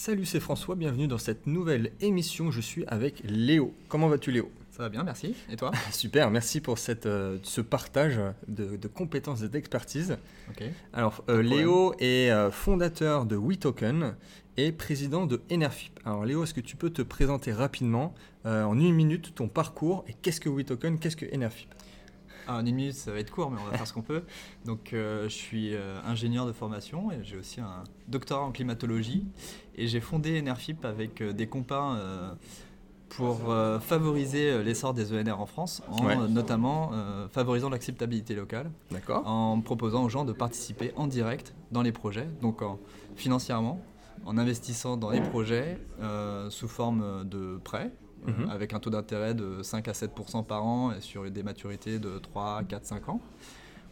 Salut, c'est François, bienvenue dans cette nouvelle émission. Je suis avec Léo. Comment vas-tu Léo? Ça va bien, merci. Et toi? Super, merci pour cette, euh, ce partage de, de compétences et d'expertise. Ok. Alors, euh, Léo est euh, fondateur de WeToken et président de Enerfip. Alors Léo, est-ce que tu peux te présenter rapidement, en une minute, ton parcours et qu'est-ce que WeToken, qu'est-ce que Enerfip? Ah, en une minute, ça va être court, mais on va faire ce qu'on peut. Donc, euh, je suis euh, ingénieur de formation et j'ai aussi un doctorat en climatologie. Et j'ai fondé Enerfip avec euh, des compas pour favoriser l'essor des ENR en France, en Ouais. notamment favorisant l'acceptabilité locale, en proposant aux gens de participer en direct dans les projets, donc en, financièrement, en investissant dans les projets sous forme de prêts, euh, Mhm. avec un taux d'intérêt de 5 à 7% par an et sur des maturités de 3, 4, 5 ans.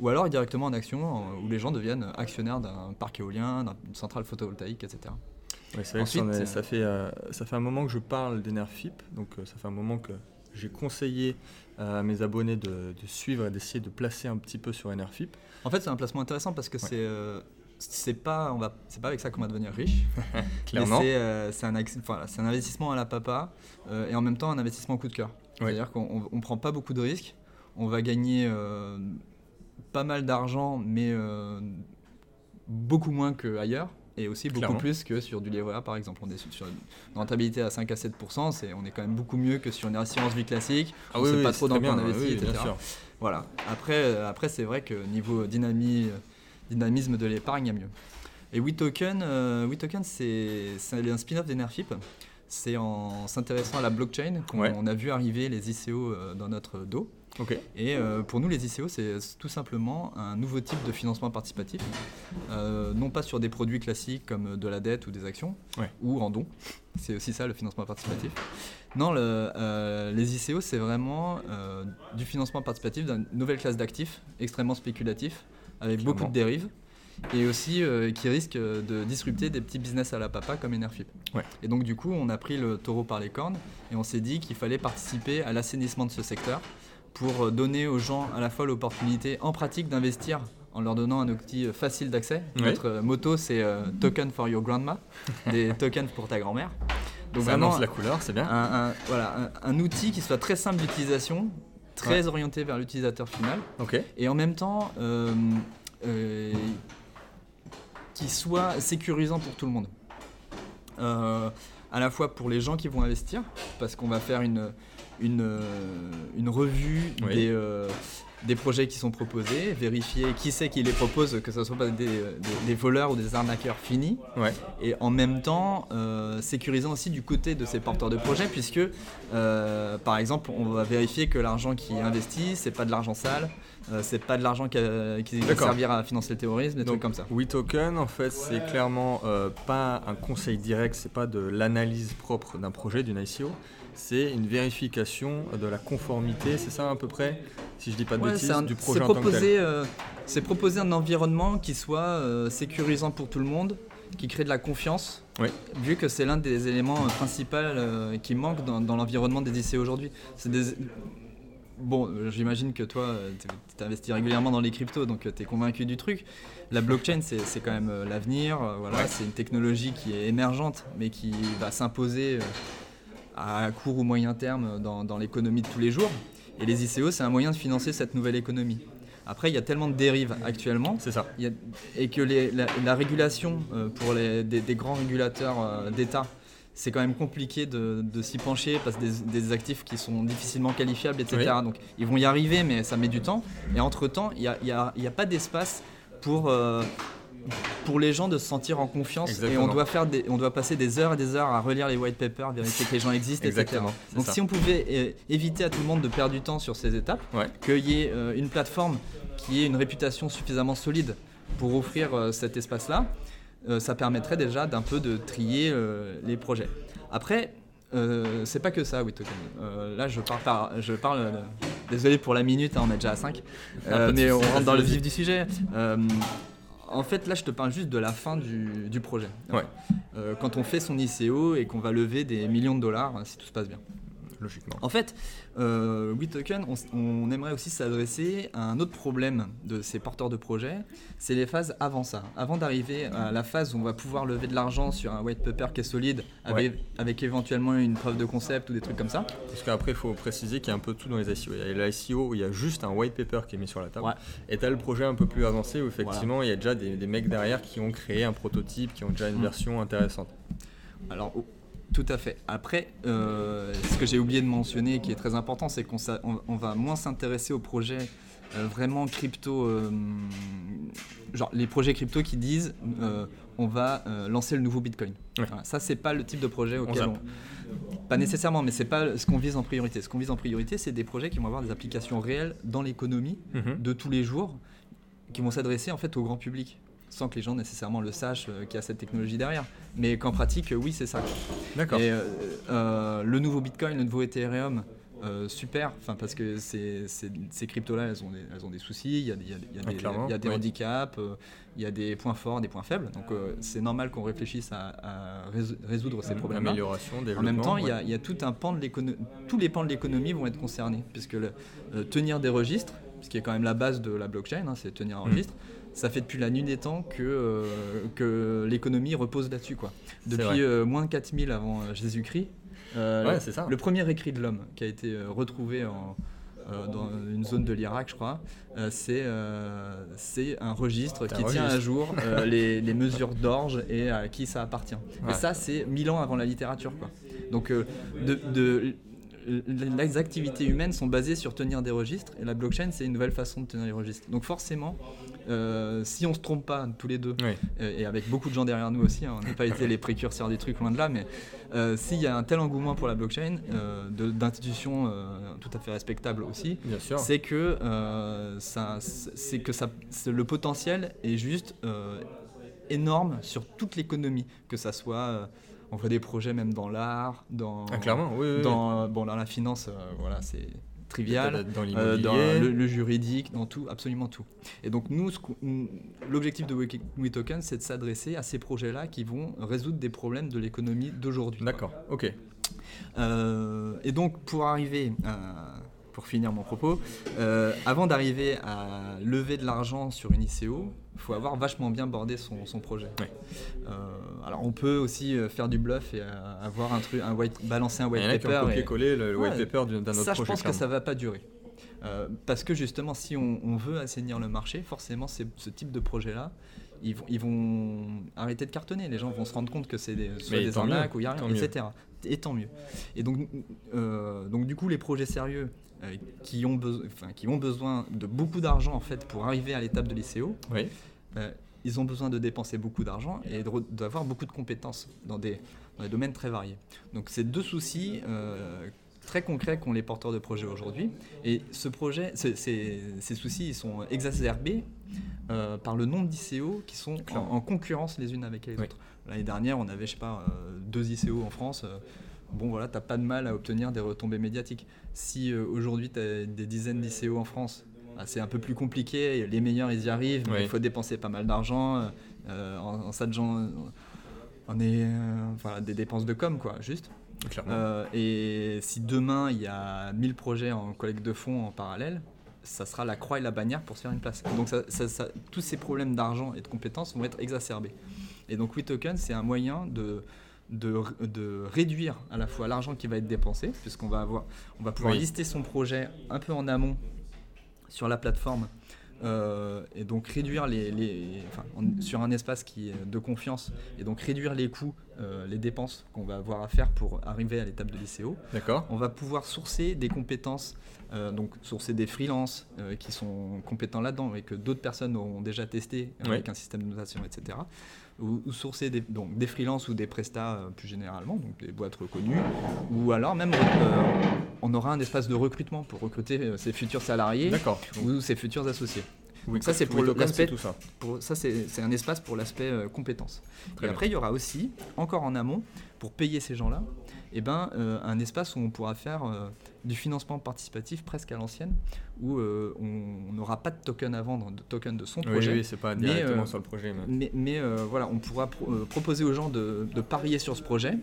Ou alors directement en action, où les gens deviennent actionnaires d'un parc éolien, d'une centrale photovoltaïque, etc. Ouais, que ça Ensuite, est- euh, ça, fait, euh, ça fait un moment que je parle d'Enerfip, donc euh, ça fait un moment que j'ai conseillé à mes abonnés de, de suivre et d'essayer de placer un petit peu sur Enerfip. En fait, c'est un placement intéressant parce que Ouais. c'est euh, c'est pas on va c'est pas avec ça qu'on va devenir riche. Clairement. C'est euh, c'est un, enfin, investissement à la papa euh, et en même temps un investissement coup de cœur. Ouais. C'est-à-dire qu'on on- on prend pas beaucoup de risques, on va gagner euh, pas mal d'argent, mais euh, beaucoup moins qu'ailleurs. Et aussi beaucoup Clairement. plus que sur du livret A par exemple. On est sur, une rentabilité à 5 à 7%, c'est, on est quand même beaucoup mieux que sur une assurance vie classique. Ah on oui, sait oui, pas trop dans quoi on investit, etc. Voilà. Après, après c'est vrai que niveau dynami- dynamisme de l'épargne, il y a mieux. Et WeToken, euh, WeToken c'est un spin-off d'Enerfip. C'est en s'intéressant à la blockchain qu'on Ouais. a vu arriver les ICO euh, dans notre dos. Et euh, pour nous, les ICO, c'est tout simplement un nouveau type de financement participatif. Euh, non pas sur des produits classiques comme de la dette ou des actions, Ouais. ou en don. C'est aussi ça le financement participatif. Non, le, euh, les ICO, c'est vraiment du financement participatif d'une nouvelle classe d'actifs extrêmement spéculatifs, avec beaucoup de dérives, et aussi euh, qui risquent de disrupter des petits business à la papa comme Enerfip. Ouais. Et donc du coup, on a pris le taureau par les cornes et on s'est dit qu'il fallait participer à l'assainissement de ce secteur pour euh, donner aux gens à la fois l'opportunité en pratique d'investir en leur donnant un outil euh, facile d'accès. Oui. Notre euh, motto, c'est euh, token for your grandma, des tokens pour ta grand-mère. Donc ça vraiment annonce la couleur, c'est bien. un, un- voilà, un, un outil qui soit très simple d'utilisation, très orienté vers l'utilisateur final, et en même temps euh, euh, qui soit sécurisant pour tout le monde. Euh, à la fois pour les gens qui vont investir, parce qu'on va faire une, une, une revue Oui. des, des projets qui sont proposés, vérifier qui c'est qui les propose, que ce soit pas des, des- des voleurs ou des arnaqueurs finis, Ouais. et en même temps euh, sécurisant aussi du côté de ces porteurs de projets, puisque euh, par exemple on va vérifier que l'argent qui est investi, c'est pas de l'argent sale, euh, c'est pas de l'argent qui, va servir à financer le terrorisme, des Donc, trucs comme ça. WeToken, en fait, c'est clairement euh, pas un conseil direct, c'est pas de l'analyse propre d'un projet, d'une ICO, c'est une vérification de la conformité, c'est ça à peu près, si je dis pas de Ouais, bêtises, un- du projet en tant que tel. proposer, euh, c'est proposer un environnement qui soit euh, sécurisant pour tout le monde, qui crée de la confiance, Oui. vu que c'est l'un des éléments euh, principaux qui manquent dans, dans l'environnement des IC aujourd'hui. C'est des... Bon, j'imagine que toi, tu investis régulièrement dans les cryptos, donc tu es convaincu du truc. La blockchain, c'est quand même l'avenir. voilà, Ouais. C'est une technologie qui est émergente, mais qui va s'imposer à court ou moyen terme dans, dans l'économie de tous les jours. Et les ICO, c'est un moyen de financer cette nouvelle économie. Après, il y a tellement de dérives actuellement C'est ça. il y a- et que les- la, la régulation euh, pour les, des, des grands régulateurs euh, d'État, c'est quand même compliqué de, de s'y pencher parce que des, des actifs qui sont difficilement qualifiables, etc. Donc ils vont y arriver, mais ça met du temps. Et entre-temps, il n'y a, a pas d'espace pour, euh, pour les gens de se sentir en confiance. Et on doit, faire des, on doit passer des heures et des heures à relire les white papers, vérifier que les gens existent, Exactement, etc. Donc ça. si on pouvait euh, éviter à tout le monde de perdre du temps sur ces étapes, Ouais. qu'il y ait euh, une plateforme qui ait une réputation suffisamment solide pour offrir euh, cet espace-là, ça permettrait déjà d'un peu de trier les projets. Après, euh, c'est pas que ça, WeToken. Euh, là, je parle, par- je parle euh, désolé pour la minute, hein, on est déjà à 5, Ah, mais on rentre dans le vif du sujet. Euh, en fait, là, je te parle juste de la fin du, du projet. Ouais. Euh, quand on fait son ICO et qu'on va lever des millions de dollars, si tout se passe bien. Logiquement. En fait, euh, WeToken, on, on aimerait aussi s'adresser à un autre problème de ces porteurs de projets, c'est les phases avant ça. Avant d'arriver à la phase où on va pouvoir lever de l'argent sur un white paper qui est solide, avec, avec éventuellement une preuve de concept ou des trucs comme ça. Parce qu'après, il faut préciser qu'il y a un peu tout dans les ICO. Il y a l'ICO où il y a juste un white paper qui est mis sur la table. Ouais. Et tu as le projet un peu plus avancé où effectivement il y a déjà des, des mecs derrière qui ont créé un prototype, qui ont déjà une Mm. version intéressante. Alors, tout à fait. Après, euh, ce que j'ai oublié de mentionner, qui est très important, c'est qu'on s'a- on, on va moins s'intéresser aux projets euh, vraiment crypto, euh, genre les projets crypto qui disent on va lancer le nouveau Bitcoin. Ouais. Voilà, ça, c'est pas le type de projet auquel on, pas nécessairement, mais c'est pas ce qu'on vise en priorité. Ce qu'on vise en priorité, c'est des projets qui vont avoir des applications réelles dans l'économie Mhm. de tous les jours, qui vont s'adresser en fait au grand public, sans que les gens nécessairement le sachent euh, qu'il y a cette technologie derrière. Mais qu'en pratique, euh, oui, c'est ça. D'accord. Et euh, euh, le nouveau Bitcoin, le nouveau Ethereum, super, parce que ces, ces- ces cryptos-là, elles ont, des, elles ont des soucis, il y a, y y Ah, des, il y a des oui. handicaps, il y a des points forts, des points faibles. Donc c'est normal qu'on réfléchisse à, à résou- résoudre ces problèmes-là. Amélioration, En même temps, il y, ouais. a, il y a tout un pan de l'économie, tous les pans de l'économie vont être concernés, puisque le- tenir des registres, ce qui est quand même la base de la blockchain, hein, c'est tenir un Mm. registre. Ça fait depuis la nuit des temps que, euh, que l'économie repose là-dessus. quoi. Depuis euh, moins de 4000 avant euh, Jésus-Christ, euh, Ouais, c'est ça. le premier écrit de l'homme qui a été retrouvé en, dans une zone de l'Irak, je crois, c'est c'est un registre qui un tient à jour les, les mesures d'orge et à qui ça appartient. Ouais. Et ça, c'est 1000 ans avant la littérature. Quoi. Donc, de, de- les activités humaines sont basées sur tenir des registres et la blockchain, c'est une nouvelle façon de tenir les registres. Donc, forcément, euh, si on se trompe pas tous les deux, Oui. euh, et avec beaucoup de gens derrière nous aussi, hein, on n'a pas été les précurseurs des trucs loin de là, mais euh, s'il y a un tel engouement pour la blockchain, euh, d'institutions tout à fait respectables aussi, c'est que, ça, c'est que ça, c'est- le potentiel est juste énorme sur toute l'économie, que ça soit, on voit des projets même dans l'art, dans, Ah, oui. oui, dans, bon, dans la finance, euh, voilà, c'est trivial. Dans Euh, dans le, le juridique, dans tout, absolument tout. Et donc nous, l'objectif de Wiki- WeToken, c'est de s'adresser à ces projets-là qui vont résoudre des problèmes de l'économie d'aujourd'hui. D'accord, ok. Euh, et donc pour arriver, à- pour finir mon propos, euh, avant d'arriver à lever de l'argent sur une ICO, faut avoir vachement bien bordé son, son projet. Ouais. Euh, alors on peut aussi euh, faire du bluff et euh, avoir un truc, un white, balancer un Il white ont paper. et- copié-collé le, le white paper d'un autre ça, je projet. pense que ça va pas durer. Euh, parce que justement, si on, on veut assainir le marché, forcément, c'est- ce type de projet-là, ils vont, ils vont arrêter de cartonner. Les gens vont se rendre compte que c'est des, soit des tant mieux, arnaques ou il y a rien, mieux. etc. Et tant mieux. Et donc, euh, donc du coup, les projets sérieux euh, qui, ont enfin, qui ont besoin de beaucoup d'argent en fait pour arriver à l'étape de l'ICO, Oui, euh, ils ont besoin de dépenser beaucoup d'argent et d'avoir beaucoup de compétences dans des, dans des domaines très variés. Donc c'est deux soucis euh, très concrets qu'ont les porteurs de projets aujourd'hui. Et ce projet, ce- ces, ces soucis, ils sont exacerbés euh, par le nombre d'ICO qui sont en, concurrence les unes avec les Oui. autres. L'année dernière, on avait, je sais pas, euh, deux ICO en France. Euh, Bon voilà, t'as pas de mal à obtenir des retombées médiatiques. Si euh, aujourd'hui tu as des dizaines d'ICO en France, ah, c'est un peu plus compliqué. Les meilleurs ils y arrivent, mais Oui. il faut dépenser pas mal d'argent euh, en, en s'adjoint- On est euh, voilà, des dépenses de com quoi, juste. clairement. Euh, et si demain il y a 1000 projets en collecte de fonds en parallèle, ça sera la croix et la bannière pour se faire une place. Donc ça- ça- ça- tous ces problèmes d'argent et de compétences vont être exacerbés. Et donc WeToken, c'est un moyen de, de, de réduire à la fois l'argent qui va être dépensé, puisqu'on va, avoir, on va pouvoir Oui. lister son projet un peu en amont sur la plateforme. euh, et donc réduire les, les- enfin, sur un espace qui est de confiance et donc réduire les coûts, euh, les dépenses qu'on va avoir à faire pour arriver à l'étape de l'ICO. D'accord. On va pouvoir sourcer des compétences, euh, donc sourcer des freelances qui sont compétents là-dedans et que d'autres personnes auront déjà testé Oui. avec un système de notation, etc. Ou, ou sourcer des, donc, des freelances ou des prestats euh, plus généralement, donc des boîtes reconnues. Ou alors même, euh, on aura un espace de recrutement pour recruter euh, ses futurs salariés ou ses futurs associés. Oui, ça, c'est pour l'aspect- tout ça. Pour, ça, c'est un espace pour l'aspect euh, compétences. Très et après, il y aura aussi, encore en amont, pour payer ces gens-là, eh ben, euh, un espace où on pourra faire euh, du financement participatif presque à l'ancienne, où euh, on n'aura pas de token à vendre, de token de son Oui, projet. oui, c'est pas Mais, directement euh, sur le projet. mais- Mais, mais, voilà, on pourra pro- proposer aux gens de, de parier sur ce projet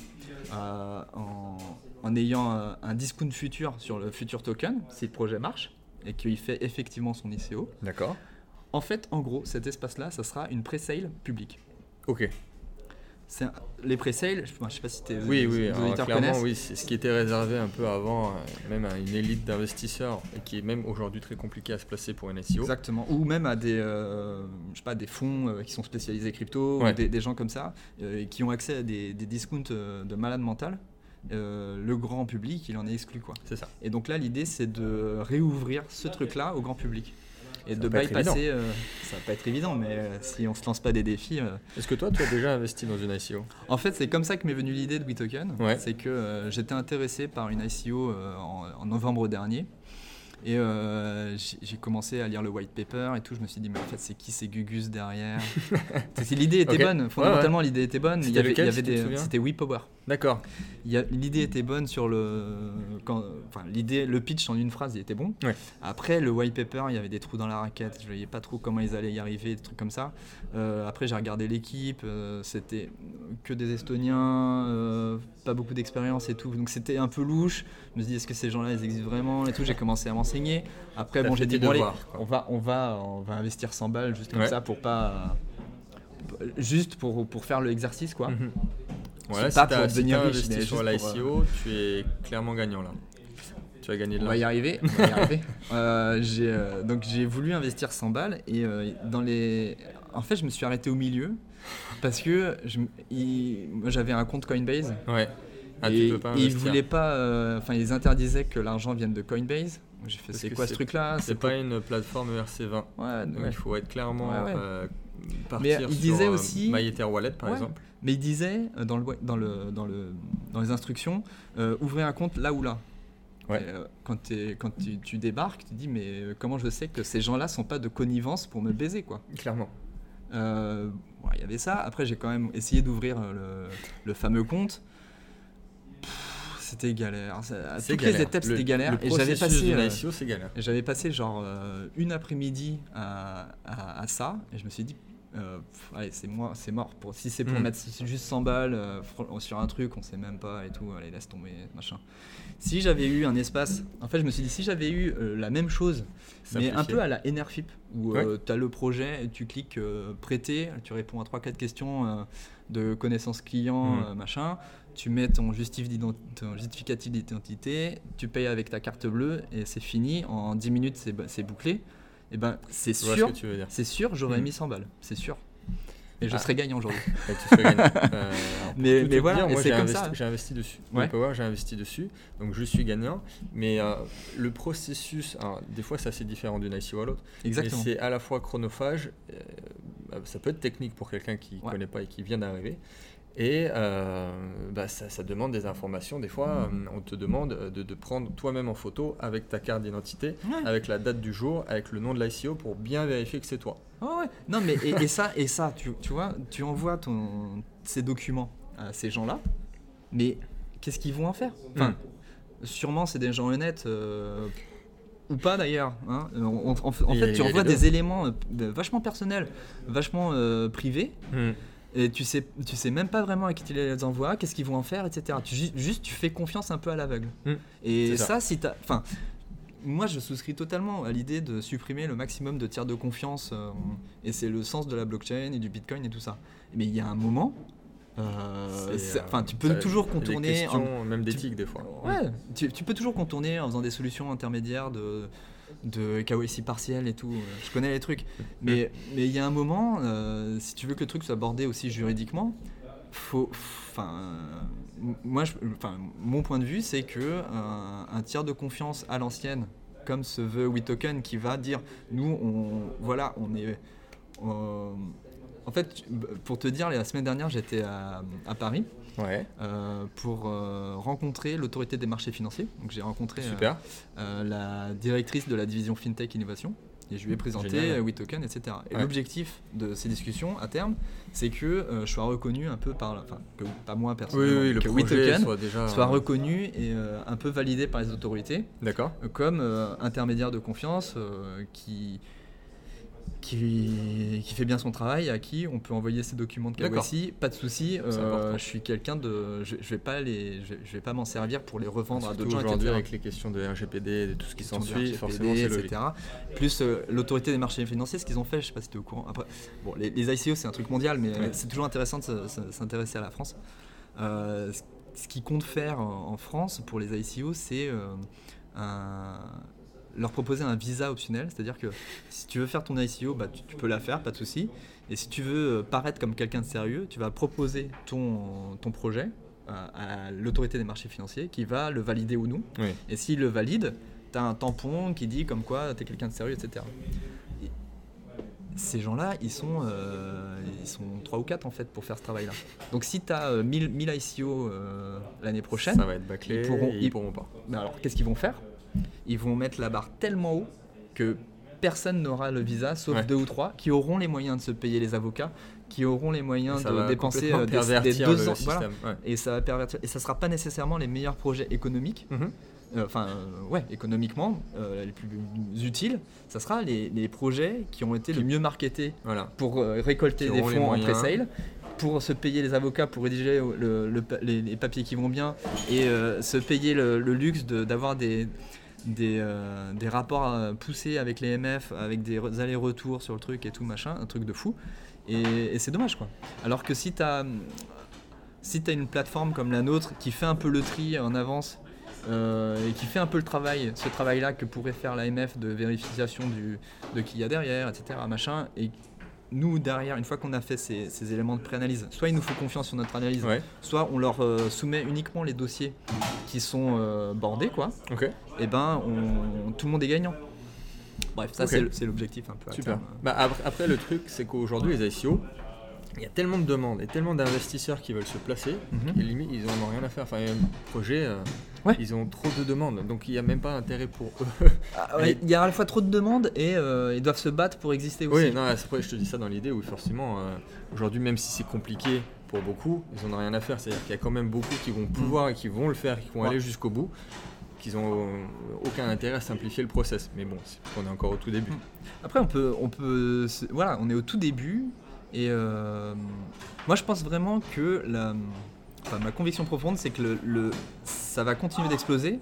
en, en ayant un discount futur sur le futur token, si le projet marche et qu'il fait effectivement son ICO. D'accord. En fait, en gros, cet espace-là, ça sera une pré-sale publique. Ok. Les pré-sales, je, je sais pas si t'es, Oui, oui, alors, clairement, oui, c'est ce qui était réservé un peu avant, euh, même à une élite d'investisseurs, et qui est même aujourd'hui très compliqué à se placer pour une SEO. Exactement. Ou même à des, euh, je sais pas, des fonds euh, qui sont spécialisés crypto, Ouais. ou des, des gens comme ça, euh, qui ont accès à des, des discounts de malade mental. Euh, le grand public, il en est exclu, quoi. C'est ça. Et donc là, l'idée, c'est de réouvrir ce truc-là au grand public. Et Ça de bypasser. euh, ça va pas être évident, mais euh, si on se lance pas des défis. euh, Est-ce que toi, tu as déjà investi dans une ICO En fait, c'est comme ça que m'est venue l'idée de WeToken. Ouais. C'est que euh, j'étais intéressé par une ICO euh, en, en novembre dernier. Et euh, j'ai commencé à lire le white paper et tout. Je me suis dit, mais en fait, c'est qui ces Gugus derrière? L'idée était Ok. bonne. Fondamentalement, l'idée était bonne. Il y avait, des- C'était WePower. D'accord. L'idée était bonne sur le. Quand, enfin, l'idée, le pitch en une phrase, il était bon. Ouais. Après, le white paper, il y avait des trous dans la raquette. Je voyais pas trop comment ils allaient y arriver, des trucs comme ça. Euh, après, j'ai regardé l'équipe. euh, c'était que des Estoniens, euh, pas beaucoup d'expérience et tout. Donc, c'était un peu louche. Je me suis dit, est-ce que ces gens-là, ils existent vraiment et tout? J'ai commencé à m'enseigner. Après, bon, j'ai dit, bon, allez, on va, on va, on va investir 100 balles juste comme Ouais. ça pour pas. Juste pour, pour faire l'exercice, quoi. Mhm. Voilà, si pas pour si devenir t'as riche, mais sur juste pour, l'ICO, tu es clairement gagnant là. Tu vas gagner de On va y l'argent. arriver. on va y arriver. Euh, j'ai, euh, donc j'ai voulu investir 100 balles et euh, dans les, en fait je me suis arrêté au milieu parce que je m- il- moi j'avais un compte Coinbase Ouais. Ah, et, tu peux pas et ils voulaient pas, euh, enfin ils interdisaient que l'argent vienne de Coinbase. J'ai fait c'est quoi ce truc-là? C'est pas une plateforme ERC20. Ouais, Donc ouais. il faut être clairement Ouais, ouais. Euh, Mais partir il sur disait euh, aussi- MyEtherWallet par Ouais. exemple. Mais il disait euh, dans, le, dans, le, dans, le, dans les instructions, euh, ouvrez un compte là ou là. Ouais. Euh, quand quand tu, tu débarques, tu dis mais euh, comment je sais que ces gens-là sont pas de connivence pour me baiser quoi? Clairement. Euh, bon, il y avait ça. Après, j'ai quand même essayé d'ouvrir euh, le, le fameux compte. C'était galère. C'est toutes galère. les étapes, c'était galère. Le Et j'avais processus passé, d'une euh, c'est galère. et j'avais passé genre euh, une après-midi à, à- à ça. Et je me suis dit, euh, pff, allez, c'est moi, c'est mort. Pour, si c'est pour Mm. mettre juste 100 balles sur un truc, on sait même pas et tout. Allez, laisse tomber, machin. Si j'avais eu un espace, en fait, je me suis dit, si j'avais eu la même chose mais un peu à la Enerfip, où tu as le projet, et tu cliques prêter, tu réponds à 3-4 questions de connaissances clients, euh, machin. Tu mets ton, justif d'ident- ton justificatif d'identité, tu payes avec ta carte bleue et c'est fini. En 10 minutes, c'est bouclé. Et ben, c'est sûr, c'est sûr, j'aurais Mhm. mis 100 balles, c'est sûr. Et je Ah. serais gagnant aujourd'hui. Euh, Mais- voilà, c'est j'ai investi, hein. investi dessus. Ouais. J'ai investi dessus, donc je suis gagnant. Mais euh, le processus, alors, des fois c'est assez différent d'une ICO à l'autre. Exactement. C'est à la fois chronophage, euh, ça peut être technique pour quelqu'un qui ne Ouais. connaît pas et qui vient d'arriver. Et euh, bah, ça, ça demande des informations. Des fois, euh, on te demande de, de prendre toi-même en photo avec ta carte d'identité, Ouais. avec la date du jour, avec le nom de l'ICO pour bien vérifier que c'est toi. Oh ouais. Non mais et, et ça et ça tu, tu vois tu envoies ton ces documents à ces gens-là mais qu'est-ce qu'ils vont en faire? Enfin Hmm. sûrement c'est des gens honnêtes euh, ou pas d'ailleurs hein. Euh, en, fait tu envoies des éléments euh, vachement personnels vachement euh, privés Hmm. Et tu sais tu sais même pas vraiment à qui tu les envoies qu'est-ce qu'ils vont en faire etc tu, ju- juste tu fais confiance un peu à l'aveugle Hmm. et ça. ça. si t'as enfin moi, je souscris totalement à l'idée de supprimer le maximum de tiers de confiance, euh, et c'est le sens de la blockchain et du Bitcoin et tout ça. Mais il y a un moment, euh, euh, enfin, tu peux ça- toujours contourner. en- même d'éthique des fois. Ouais, tu, tu peux toujours contourner en faisant des solutions intermédiaires de, de KYC partiel et tout. Je connais les trucs. Mais il y a un moment, euh, si tu veux que le truc soit abordé aussi juridiquement, faut. Enfin, euh, moi, je- mon point de vue, c'est que un, tiers de confiance à l'ancienne, comme se veut WeToken, qui va dire, nous, on, voilà, on est. euh, en fait, pour te dire, la semaine dernière, j'étais à, à Paris Ouais, euh, pour euh, rencontrer l'autorité des marchés financiers. Donc j'ai rencontré euh, super. euh, la directrice de la division FinTech Innovation. Et je lui ai présenté. WeToken, etc. Et Ouais. l'objectif de ces discussions à terme, c'est que euh, je sois reconnu un peu par, enfin, que pas moi personnellement, oui, que WeToken soit déjà. soit reconnu et euh, un peu validé par les autorités D'accord. comme euh, intermédiaire de confiance qui, qui, qui fait bien son travail, à qui on peut envoyer ses documents de. KYC, pas de souci. Euh, je suis quelqu'un de, je, je vais pas les, je, je vais pas m'en servir pour les revendre à d'autres gens, aujourd'hui avec les questions de RGPD et tout ce qui s'ensuit, forcément c'est etc. Plus euh, l'autorité des marchés financiers, ce qu'ils ont fait, je sais pas si tu es au courant. Après, bon, les, les ICO c'est un truc mondial, mais Ouais. c'est toujours intéressant de se- se- s'intéresser à la France. Euh, ce- qu'ils comptent faire en, France pour les ICO, c'est un- leur proposer un visa optionnel, c'est-à-dire que si tu veux faire ton ICO, bah, tu, tu peux la faire, pas de souci. Et si tu veux euh, paraître comme quelqu'un de sérieux, tu vas proposer ton, ton projet à, à l'autorité des marchés financiers qui va le valider ou non. Oui. Et s'il le valide, tu as un tampon qui dit comme quoi tu es quelqu'un de sérieux, etc. Et ces gens-là, ils sont, euh, ils sont 3 ou 4 en fait pour faire ce travail-là. Donc si tu as 1000, 1000 ICO euh, l'année prochaine, Ça va être bâclé, Ils pourront- et ils ils- pourront pas. ben alors qu'est-ce qu'ils vont faire? Ils vont mettre la barre tellement haut que personne n'aura le visa, sauf Ouais. deux ou trois, qui auront les moyens de se payer les avocats, qui auront les moyens Ça de dépenser euh, des, des deux ans. voilà. système. ouais. Et ça va pervertir. Et ça sera pas nécessairement les meilleurs projets économiques Mhm. euh, enfin euh, ouais, économiquement, euh, les plus utiles, ça sera les, les projets qui ont été le mieux marketés Voilà. pour euh, récolter Qui des fonds en pré-sale, pour se payer les avocats pour rédiger le- les, les papiers qui vont bien et se payer le, le luxe de- d'avoir des, des, euh, des rapports euh, poussés avec les MF, avec des re- allers-retours sur le truc et tout machin, un truc de fou. Et, c'est dommage quoi. Alors que si tu as si tu une plateforme comme la nôtre qui fait un peu le tri en avance euh, et qui fait un peu le travail, ce travail-là que pourrait faire l'AMF de vérification de qui il y a derrière, etc. Machin, et nous derrière, une fois qu'on a fait ces, ces éléments de préanalyse, soit il nous faut confiance sur notre analyse, Ouais. soit on leur euh, soumet uniquement les dossiers qui sont euh, bordés, quoi. Et ben, on- tout le monde est gagnant. Bref, ça c'est l'objectif un peu. à Super. terme. Bah, après, après, le truc, c'est qu'aujourd'hui, les ICO, il y a tellement de demandes et tellement d'investisseurs qui veulent se placer, Mhm. et limite, ils en ont rien à faire. Enfin, il y a un projet, euh, Ouais. ils ont trop de demandes, donc il n'y a même pas intérêt pour eux. Ah, ouais, Il y a à la fois trop de demandes et euh, ils doivent se battre pour exister aussi. oui, non, après, je te dis ça dans l'idée où forcément, euh, aujourd'hui, même si c'est compliqué pour beaucoup, ils n'en ont rien à faire. C'est-à-dire qu'il y a quand même beaucoup qui vont pouvoir et qui vont le faire, qui vont Ouais. aller jusqu'au bout, qu'ils n'ont aucun intérêt à simplifier le process. Mais bon, c'est- on est encore au tout début. Après, on peut, on peut, voilà, on est au tout début et euh, moi, je pense vraiment que la, enfin, ma conviction profonde, c'est que le, le- ça va continuer d'exploser.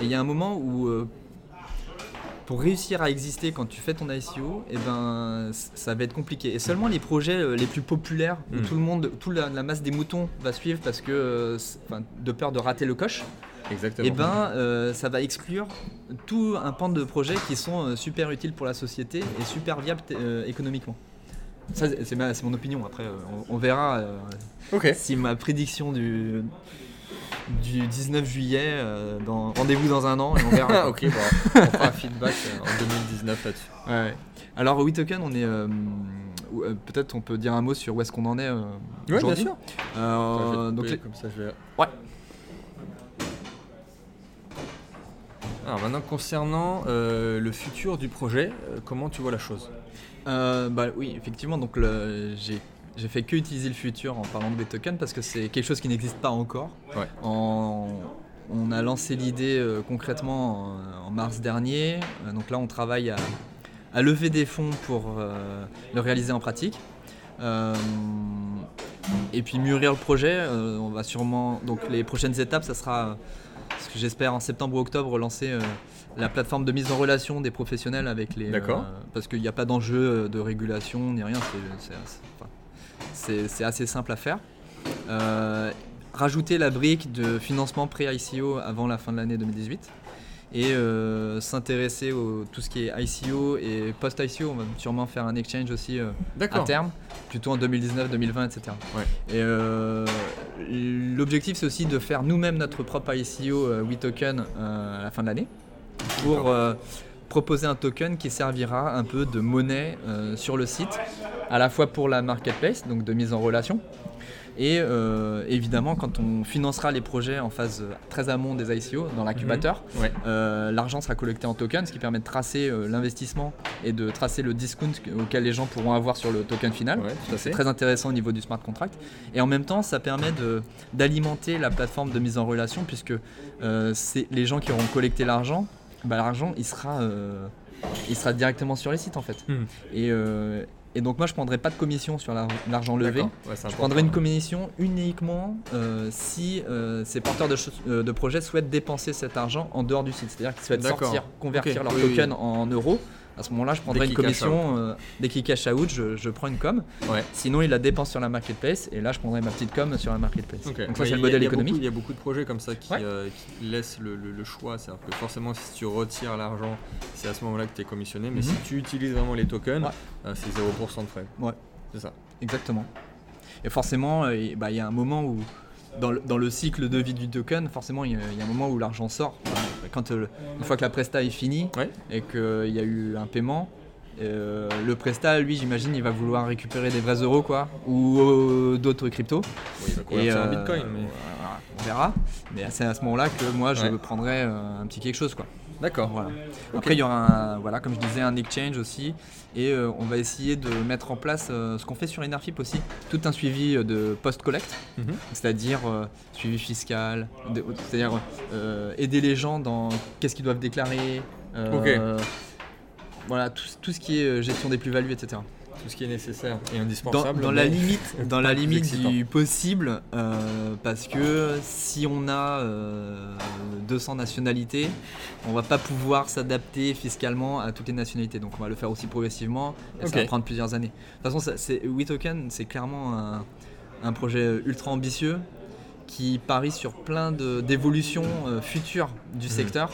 Et il y a un moment où, euh, pour réussir à exister quand tu fais ton ICO, et ben, ça va être compliqué. Et seulement les projets euh, les plus populaires où Mm. tout le monde, toute la, la masse des moutons va suivre parce que, euh, de peur de rater le coche. Exactement. Et ben, euh, ça va exclure tout un pan de projets qui sont super utiles pour la société et super viables économiquement. Ça, c'est mon opinion. Après, euh, on, on verra euh, si ma prédiction du, du 19 juillet, euh, dans, rendez-vous dans un an, et on verra. Ok, bon, on fera un feedback en 2019 là-dessus. Ouais. Alors, au WeToken, on est. euh, Peut-être on peut dire un mot sur où est-ce qu'on en est euh, bien aujourd'hui. sûr. Euh, Attends, donc, couper, les- comme ça, je vais. Ouais. Alors maintenant, concernant euh, le futur du projet, euh, comment tu vois la chose? Euh, bah oui, effectivement, donc j'ai j'ai fait que utiliser le futur en parlant de BitToken parce que c'est quelque chose qui n'existe pas encore. Ouais. En- on a lancé l'idée euh, concrètement en, en mars dernier. Euh, donc là, on travaille à, à lever des fonds pour euh, le réaliser en pratique. Et puis mûrir le projet, on va sûrement. Donc les prochaines étapes, ça sera, ce que j'espère en septembre ou octobre, lancer euh, la plateforme de mise en relation des professionnels avec les. D'accord. euh, parce qu'il n'y a pas d'enjeu euh, de régulation ni rien, c'est- assez- simple à faire. Rajouter la brique de financement pré-ICO avant la fin de l'année 2018 et euh, s'intéresser au tout ce qui est ICO et post-ICO. On va sûrement faire un exchange aussi euh, à terme, plutôt en 2019, 2020, etc. Ouais. Et euh, l'objectif, c'est aussi de faire nous-mêmes notre propre ICO euh, WeToken euh, à la fin de l'année pour, euh, proposer un token qui servira un peu de monnaie euh, sur le site, à la fois pour la marketplace, donc de mise en relation, et euh, évidemment, quand on financera les projets en phase très amont des ICO, dans l'incubateur, Mhm. Ouais. euh, l'argent sera collecté en token, ce qui permet de tracer euh, l'investissement et de tracer le discount auquel les gens pourront avoir sur le token final. Ouais, C'est très intéressant au niveau du smart contract. Et en même temps, ça permet d'alimenter la plateforme de mise en relation, puisque euh, c'est les gens qui auront collecté l'argent, bah, l'argent, il sera, euh, il sera directement sur les sites en fait. Hmm. Et, euh, et donc moi, je prendrai pas de commission sur la- l'argent levé. Ouais, Je prendrai une commission uniquement euh, si euh, ces porteurs de, euh, de projets souhaitent dépenser cet argent en dehors du site. C'est-à-dire qu'ils souhaitent sortir, convertir leur Oui, token en euros. À ce moment-là, je prendrai une commission. euh, dès qu'ils cash out, je, je prends une com. Ouais. Sinon, ils la dépensent sur la marketplace. Et là, je prendrai ma petite com sur la marketplace. Donc ça, c'est il y a- le modèle il économique. beaucoup- Il y a beaucoup de projets comme ça qui, Ouais. euh, qui laissent le, le- le choix. C'est-à-dire que forcément, si tu retires l'argent, c'est à ce moment-là que tu es commissionné. Mais Mhm. si tu utilises vraiment les tokens, Ouais. euh, c'est 0% de frais. Ouais. C'est ça. Exactement. Et forcément, il bah, il y a un moment où, dans le, dans le cycle de vie du token, forcément, il y, a- un moment où l'argent sort. Quand, euh, une fois que la presta est finie Ouais. et qu'il y a eu un paiement, euh, le presta, lui, j'imagine, il va vouloir récupérer des vrais euros, quoi, ou euh, d'autres cryptos. Oui, il va convertir en euh, bitcoin. Mais... on verra. Mais c'est à ce moment-là que moi, je Ouais. prendrai euh, un petit quelque chose, quoi. D'accord. Voilà. Après, il y aura, un, voilà, comme je disais, un exchange aussi. Et euh, on va essayer de mettre en place euh, ce qu'on fait sur Enerfip aussi, tout un suivi euh, de post-collect, Mhm. c'est-à-dire euh, suivi fiscal, c'est-à-dire aider les gens dans qu'est-ce qu'ils doivent déclarer. Voilà, tout, tout ce qui est gestion des plus-values, etc. Tout ce qui est nécessaire et indispensable. dans la limite, dans la limite du possible, euh, parce que si on a euh, 200 nationalités, on va pas pouvoir s'adapter fiscalement à toutes les nationalités. Donc on va le faire aussi progressivement. Et Ça Ok. va prendre plusieurs années. De toute façon, ça- WeToken, c'est clairement un, un projet ultra ambitieux qui parie sur plein d'évolutions euh, futures du Mhm. secteur.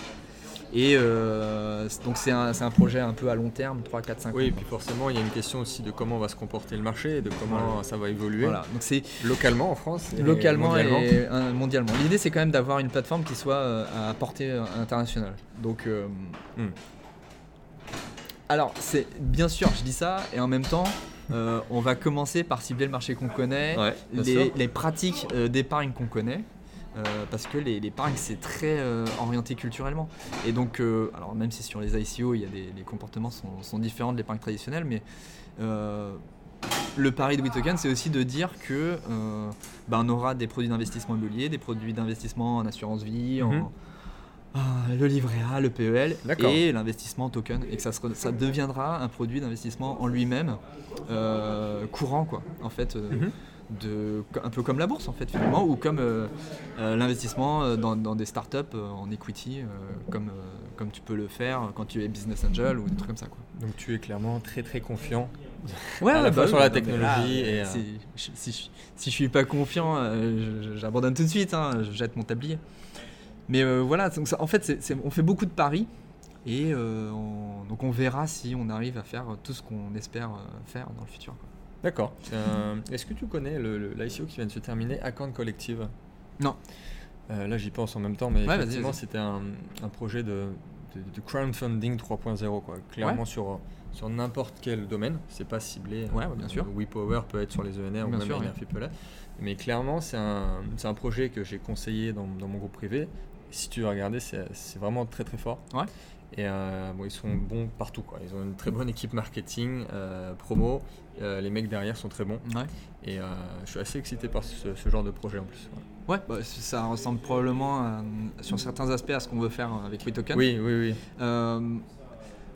Et euh, donc c'est un, un projet un peu à long terme, 3, 4, 5 ans. Oui, et puis forcément, il y a une question aussi de comment va se comporter le marché et de comment ça va évoluer Voilà, donc c'est localement en France. et localement mondialement. et mondialement. L'idée c'est quand même d'avoir une plateforme qui soit euh, à portée euh, internationale. Donc, euh, Hmm. alors c'est bien sûr, je dis ça, et en même temps, euh, on va commencer par cibler le marché qu'on connaît, Ouais, les, les pratiques d'épargne qu'on connaît. Euh, parce que les- l'épargne c'est très euh, orienté culturellement et donc euh, alors même si sur les ICO il y a des, les comportements sont, sont différents de l'épargne traditionnelle mais euh, le pari de WeToken, c'est aussi de dire que bah, on aura des produits d'investissement immobilier, des produits d'investissement en assurance vie, Mhm. en ah, le livret A, le PEL et l'investissement en token, et que ça, ça deviendra un produit d'investissement en lui-même courant, quoi. En fait, Mhm. De, un peu comme la bourse, en fait, finalement, ou comme euh, euh, l'investissement euh, dans, dans des startups en equity, comme, comme tu peux le faire quand tu es business angel ou des trucs comme ça, quoi. Donc tu es clairement très très confiant. Ouais, À la fois bah sur la technologie et, Si, si, si je- si je suis pas confiant, j'abandonne tout de suite, hein, je jette mon tablier. Mais euh, voilà, donc ça- en fait, on fait beaucoup de paris et euh, on- donc on verra si on arrive à faire tout ce qu'on espère faire dans le futur. quoi. D'accord. Euh, Est-ce que tu connais l'ICO qui vient de se terminer, Account Collective? Non. Euh, là, j'y pense en même temps, mais Ouais, effectivement, c'était un, un projet de, de, de crowdfunding 3.0, quoi. Clairement sur, sur n'importe quel domaine. C'est pas ciblé. Ouais, ouais, bien sûr. WePower peut être sur les ENR ou Bien même sûr, peut l'être. Mais clairement, c'est un, c'est un projet que j'ai conseillé dans, dans mon groupe privé. Si tu veux regarder, c'est c'est vraiment très très fort. Ouais. Et euh, bon, ils sont bons partout. Quoi. Ils ont une très bonne équipe marketing, euh, promo. Euh, les mecs derrière sont très bons. Ouais, Et je suis assez excité par ce, ce genre de projet en plus. ouais bah, ça ressemble probablement sur certains aspects à ce qu'on veut faire avec WeToken. Oui, oui, oui. Euh,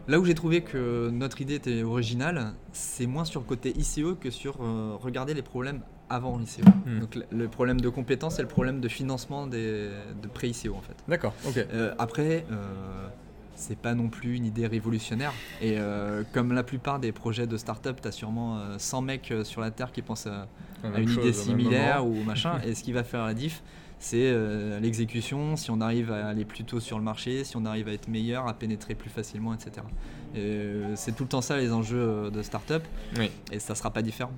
là où j'ai trouvé que notre idée était originale, c'est moins sur le côté ICO que sur euh, regarder les problèmes avant ICO. Hmm. Donc le, problème de compétence et le problème de financement des, de pré-ICO en fait. D'accord, ok. Euh, après, c'est pas non plus une idée révolutionnaire. Et euh, comme la plupart des projets de start-up, tu as sûrement euh, 100 mecs euh, sur la Terre qui pensent à, une chose idée similaire ou machin. et ce qui va faire la diff, c'est euh, l'exécution, si on arrive à aller plus tôt sur le marché, si on arrive à être meilleur, à pénétrer plus facilement, etc. Et, euh, c'est tout le temps ça les enjeux euh, de start-up, Oui. et ça sera pas différent.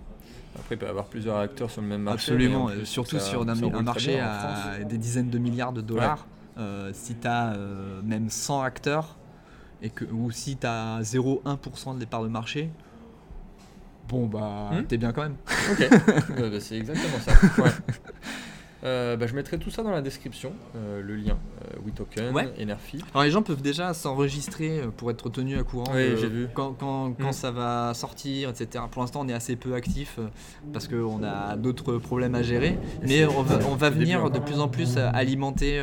Après, il peut y avoir plusieurs acteurs sur le même marché. Absolument, plus, surtout ça- sur un, marché à des dizaines de milliards de dollars. euh, si tu as même 100 acteurs, et que, ou si tu as 0,1% de départ de marché, bon bah Hmm. t'es bien quand même. Ok, Euh, bah, c'est exactement ça. Ouais. Euh, bah, je mettrai tout ça dans la description, euh, le lien. Euh, WeToken, Ouais. Enerfi. Alors les gens peuvent déjà s'enregistrer euh, pour être tenus à courant Oui, de j'ai vu. quand, quand, quand Mm. ça va sortir, etc. Pour l'instant, on est assez peu actif euh, parce qu'on a d'autres problèmes à gérer. Mais on va, on venir de plus en plus euh, alimenter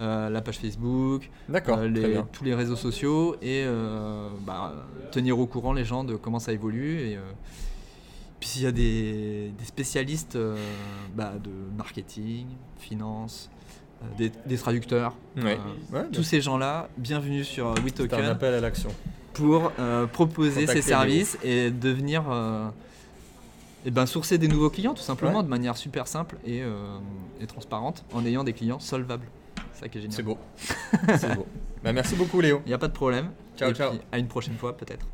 euh, la page Facebook, euh, les- tous les réseaux sociaux et euh, bah, tenir au courant les gens de comment ça évolue. Et, puis s'il y a des, des spécialistes bah, de marketing, finance, des, des traducteurs, Ouais. Ouais, tous ces gens-là, bienvenue sur c'est un WeToken appel à l'action. pour proposer ces services et devenir ben, sourcer des nouveaux clients tout simplement Ouais. de manière super simple et, et transparente en ayant des clients solvables. C'est ça qui est génial. C'est beau. c'est beau. Bah, merci beaucoup Léo. Il n'y a pas de problème. Ciao, et ciao. puis, à une prochaine fois peut-être.